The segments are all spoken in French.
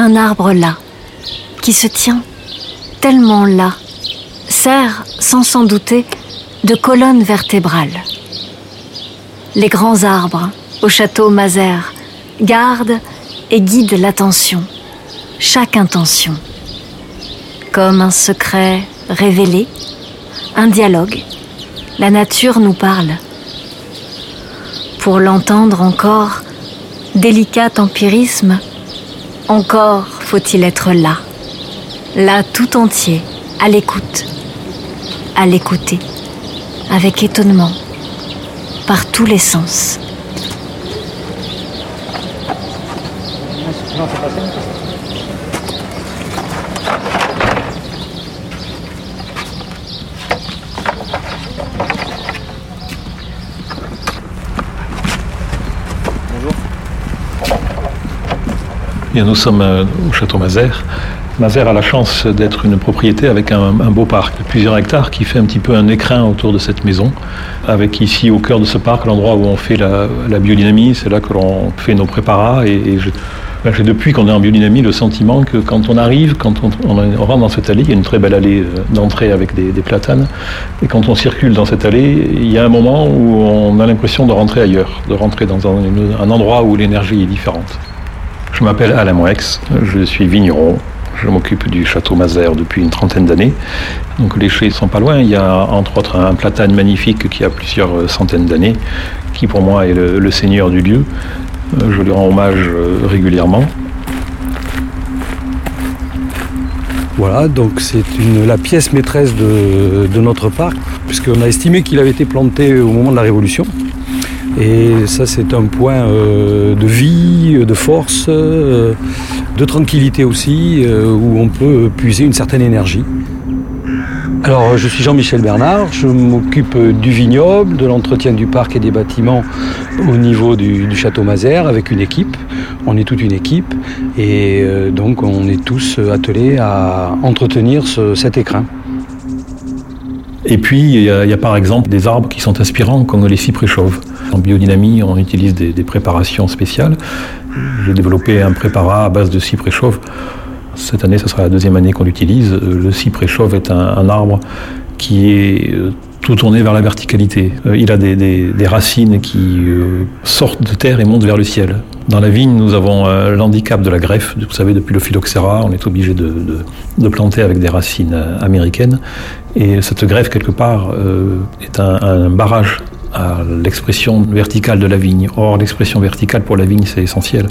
Un arbre là, qui se tient tellement là, sert, sans s'en douter, de colonne vertébrale. Les grands arbres, au château Mazère, gardent et guident l'attention, chaque intention. Comme un secret révélé, un dialogue, la nature nous parle. Pour l'entendre encore, délicat empirisme, encore faut-il être là, là tout entier, à l'écoute, à l'écouter, avec étonnement, par tous les sens. Nous sommes euh, au château Mazère. Mazère a la chance d'être une propriété avec un, beau parc de plusieurs hectares qui fait un petit peu un écrin autour de cette maison, avec ici au cœur de ce parc l'endroit où on fait la, biodynamie, c'est là que l'on fait nos préparats et, ben, j'ai depuis qu'on est en biodynamie le sentiment que quand on arrive, quand on, rentre dans cette allée, il y a une très belle allée euh, d'entrée avec des, platanes, et quand on circule dans cette allée, il y a un moment où on a l'impression de rentrer ailleurs, de rentrer dans un endroit où l'énergie est différente. Je m'appelle Alain Moex, je suis vigneron. Je m'occupe du château Mazère depuis une trentaine d'années. Donc les chais sont pas loin. Il y a entre autres un platane magnifique qui a plusieurs centaines d'années, qui pour moi est le, seigneur du lieu. Euh, je lui rends hommage euh, régulièrement. Voilà, donc c'est la pièce maîtresse de notre parc, puisqu'on a estimé qu'il avait été planté au moment de la Révolution. Et ça, c'est un point euh, de vie, de force, euh, de tranquillité aussi, euh, où on peut puiser une certaine énergie. Alors, je suis Jean-Michel Bernard, je m'occupe du vignoble, de l'entretien du parc et des bâtiments au niveau du, château Mazère avec une équipe. On est toute une équipe et donc on est tous attelés à entretenir cet écrin. Et puis, il y, a, par exemple des arbres qui sont inspirants, comme les cyprès chauves. En biodynamie, on utilise des, préparations spéciales. J'ai développé un préparat à base de cyprès chauve. Cette année, ce sera la deuxième année qu'on l'utilise. Le cyprès chauve est un, arbre qui est euh, tout tourné vers la verticalité. Euh, il a des, racines qui euh, sortent de terre et montent vers le ciel. Dans la vigne, nous avons l'handicap de la greffe. Vous savez, depuis le phylloxéra, on est obligé de, planter avec des racines américaines. Et cette greffe, quelque part, est un barrage à l'expression verticale de la vigne. Or, l'expression verticale pour la vigne, c'est essentiel.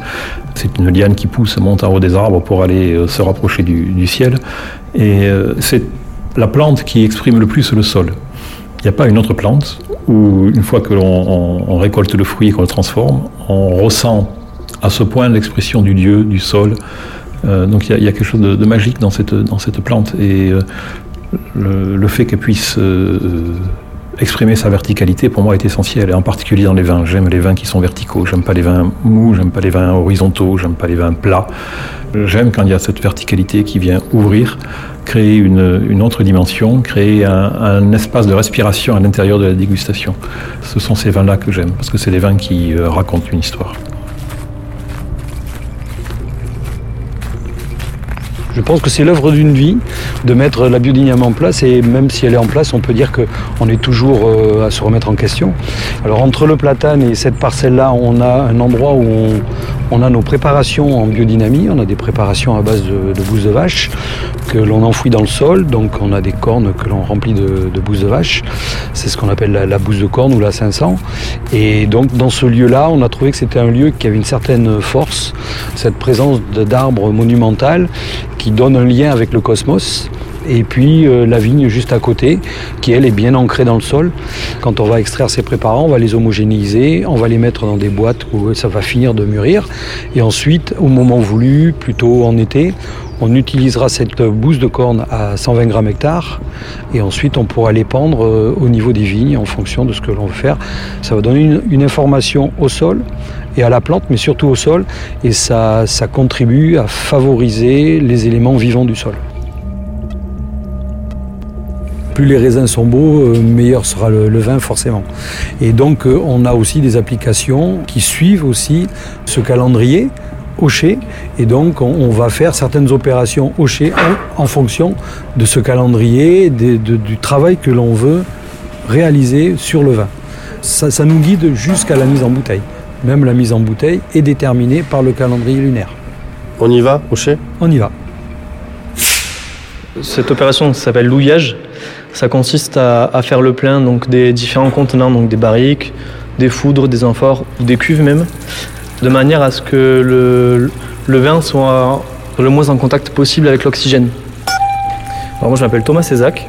C'est une liane qui pousse, monte en haut des arbres pour aller euh, se rapprocher du, ciel. Et euh, c'est la plante qui exprime le plus le sol. Il n'y a pas une autre plante où, une fois que l'on récolte le fruit et qu'on le transforme, on ressent à ce point l'expression du Dieu, du sol. Euh, donc il y, a quelque chose de, magique dans cette, dans cette plante. Et le, fait qu'elle puisse exprimer sa verticalité pour moi est essentiel, et en particulier dans les vins. J'aime les vins qui sont verticaux, j'aime pas les vins mous, j'aime pas les vins horizontaux, j'aime pas les vins plats. J'aime quand il y a cette verticalité qui vient ouvrir, créer une, autre dimension, créer un, espace de respiration à l'intérieur de la dégustation. Ce sont ces vins-là que j'aime, parce que c'est des vins qui euh, racontent une histoire. Je pense que c'est l'œuvre d'une vie de mettre la biodynamie en place et même si elle est en place, on peut dire qu'on est toujours euh, à se remettre en question. Alors entre le platane et cette parcelle-là, on a un endroit où on, a nos préparations en biodynamie. On a des préparations à base de, de de vache que l'on enfouit dans le sol. Donc on a des cornes que l'on remplit de, de de vache. C'est ce qu'on appelle la, la, bouse de corne ou la 500. Et donc dans ce lieu-là, on a trouvé que c'était un lieu qui avait une certaine force, cette présence d'arbres monumental qui donne un lien avec le cosmos. Et puis euh, la vigne juste à côté, qui elle est bien ancrée dans le sol. Quand on va extraire ces préparants, on va les homogénéiser, on va les mettre dans des boîtes où ça va finir de mûrir. Et ensuite, au moment voulu, plutôt en été, on utilisera cette bouse de corne à 120 grammes hectare et ensuite on pourra les pendre euh, au niveau des vignes en fonction de ce que l'on veut faire. Ça va donner une information au sol et à la plante, mais surtout au sol, et ça contribue à favoriser les éléments vivants du sol. Plus les raisins sont beaux, euh, meilleur sera le, vin forcément. Et donc euh, on a aussi des applications qui suivent aussi ce calendrier Hocher. Et donc, on, va faire certaines opérations Hocher en, en fonction de ce calendrier, du travail que l'on veut réaliser sur le vin. Ça, nous guide jusqu'à la mise en bouteille. Même la mise en bouteille est déterminée par le calendrier lunaire. On y va, Hocher? On y va. Cette opération s'appelle louillage. Ça consiste à, faire le plein donc, des différents contenants, donc des barriques, des foudres, des amphores, des cuves même, de manière à ce que le, vin soit le moins en contact possible avec l'oxygène. moi je m'appelle Thomas Cézac,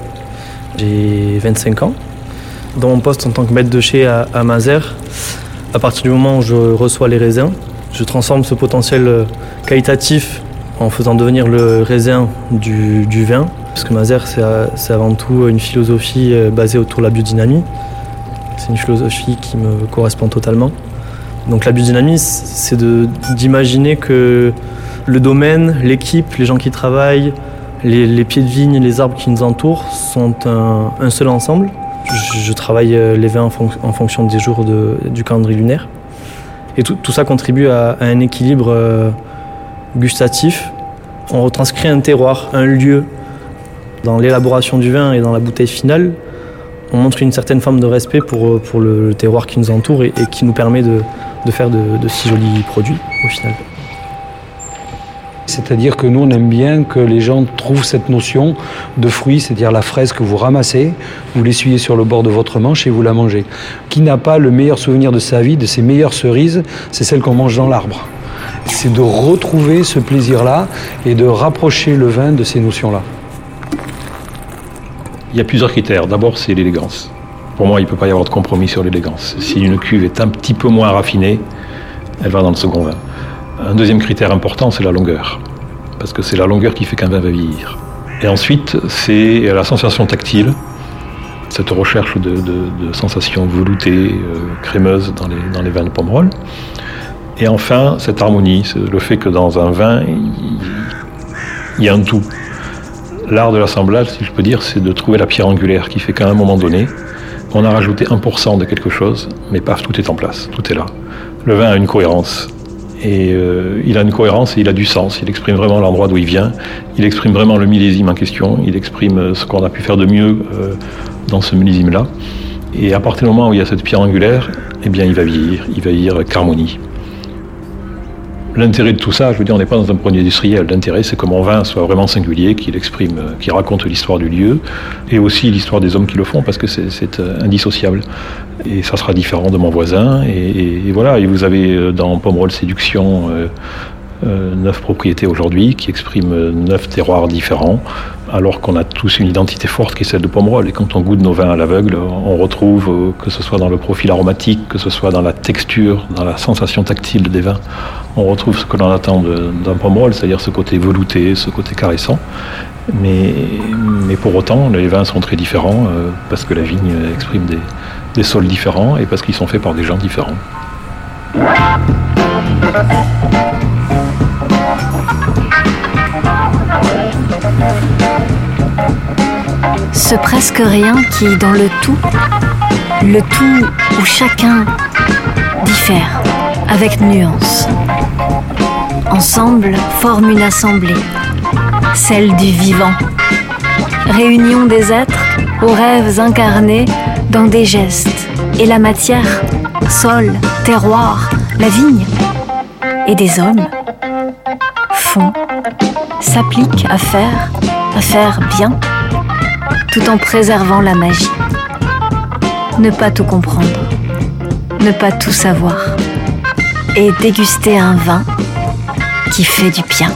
j'ai 25 ans. Dans mon poste en tant que maître de chez à, à Mazères, à partir du moment où je reçois les raisins, je transforme ce potentiel qualitatif en faisant devenir le raisin du, vin. Parce que Mazères, c'est avant tout une philosophie euh, basée autour de la biodynamie. C'est une philosophie qui me correspond totalement. Donc la biodynamie, c'est d'imaginer que le domaine, l'équipe, les gens qui travaillent, les, pieds de vigne, les arbres qui nous entourent sont un, seul ensemble. Je, travaille euh, les vins en, fonction des jours du calendrier lunaire. Et tout, ça contribue à, un équilibre euh, gustatif. On retranscrit un terroir, un lieu. Dans l'élaboration du vin et dans la bouteille finale, on montre une certaine forme de respect pour, euh, le, terroir qui nous entoure et, qui nous permet de, faire de, si jolis produits au final. C'est-à-dire que nous, on aime bien que les gens trouvent cette notion de fruit, c'est-à-dire la fraise que vous ramassez, vous l'essuyez sur le bord de votre manche et vous la mangez. Qui n'a pas le meilleur souvenir de sa vie, de ses meilleures cerises, c'est celle qu'on mange dans l'arbre. C'est de retrouver ce plaisir-là et de rapprocher le vin de ces notions-là. Il y a plusieurs critères. D'abord, c'est l'élégance. Pour moi, il ne peut pas y avoir de compromis sur l'élégance. Si une cuve est un petit peu moins raffinée, elle va dans le second vin. Un deuxième critère important, c'est la longueur. Parce que c'est la longueur qui fait qu'un vin va vieillir. Et ensuite, c'est la sensation tactile, cette recherche de, sensations veloutées, euh, crémeuses dans les, dans les vins de Pomerol. Et enfin, cette harmonie, le fait que dans un vin, il y a un tout. L'art de l'assemblage, si je peux dire, c'est de trouver la pierre angulaire qui fait qu'à un moment donné, on a rajouté 1% de quelque chose, mais paf, tout est en place, tout est là. Le vin a une cohérence. Et euh, il a une cohérence et il a du sens. Il exprime vraiment l'endroit d'où il vient. Il exprime vraiment le millésime en question. Il exprime euh, ce qu'on a pu faire de mieux euh, dans ce millésime-là. Et à partir du moment où il y a cette pierre angulaire, eh bien, il va vieillir. Il va vieillir avec harmonie. L'intérêt de tout ça, je veux dire, on n'est pas dans un produit industriel. L'intérêt, c'est que mon vin soit vraiment singulier, qu'il exprime, euh, qu'il raconte l'histoire du lieu, et aussi l'histoire des hommes qui le font, parce que c'est euh, indissociable. Et ça sera différent de mon voisin. Et, voilà, et vous avez euh, dans Pomerol Séduction neuf propriétés aujourd'hui qui expriment neuf terroirs différents, alors qu'on a tous une identité forte qui est celle de Pomerol. Et quand on goûte nos vins à l'aveugle, on retrouve, que ce soit dans le profil aromatique, que ce soit dans la texture, dans la sensation tactile des vins, on retrouve ce que l'on attend d'un pomerol, c'est-à-dire ce côté velouté, ce côté caressant. Mais, mais pour autant, les vins sont très différents euh, parce que la vigne exprime des sols différents et parce qu'ils sont faits par des gens différents. Ce presque rien qui, dans le tout, le tout où chacun diffère avec nuance. Ensemble forment une assemblée, celle du vivant. Réunion des êtres aux rêves incarnés dans des gestes et la matière, sol, terroir, la vigne et des hommes font, s'appliquent à faire, à faire bien, tout en préservant la magie. Ne pas tout comprendre, ne pas tout savoir et déguster un vin qui fait du bien.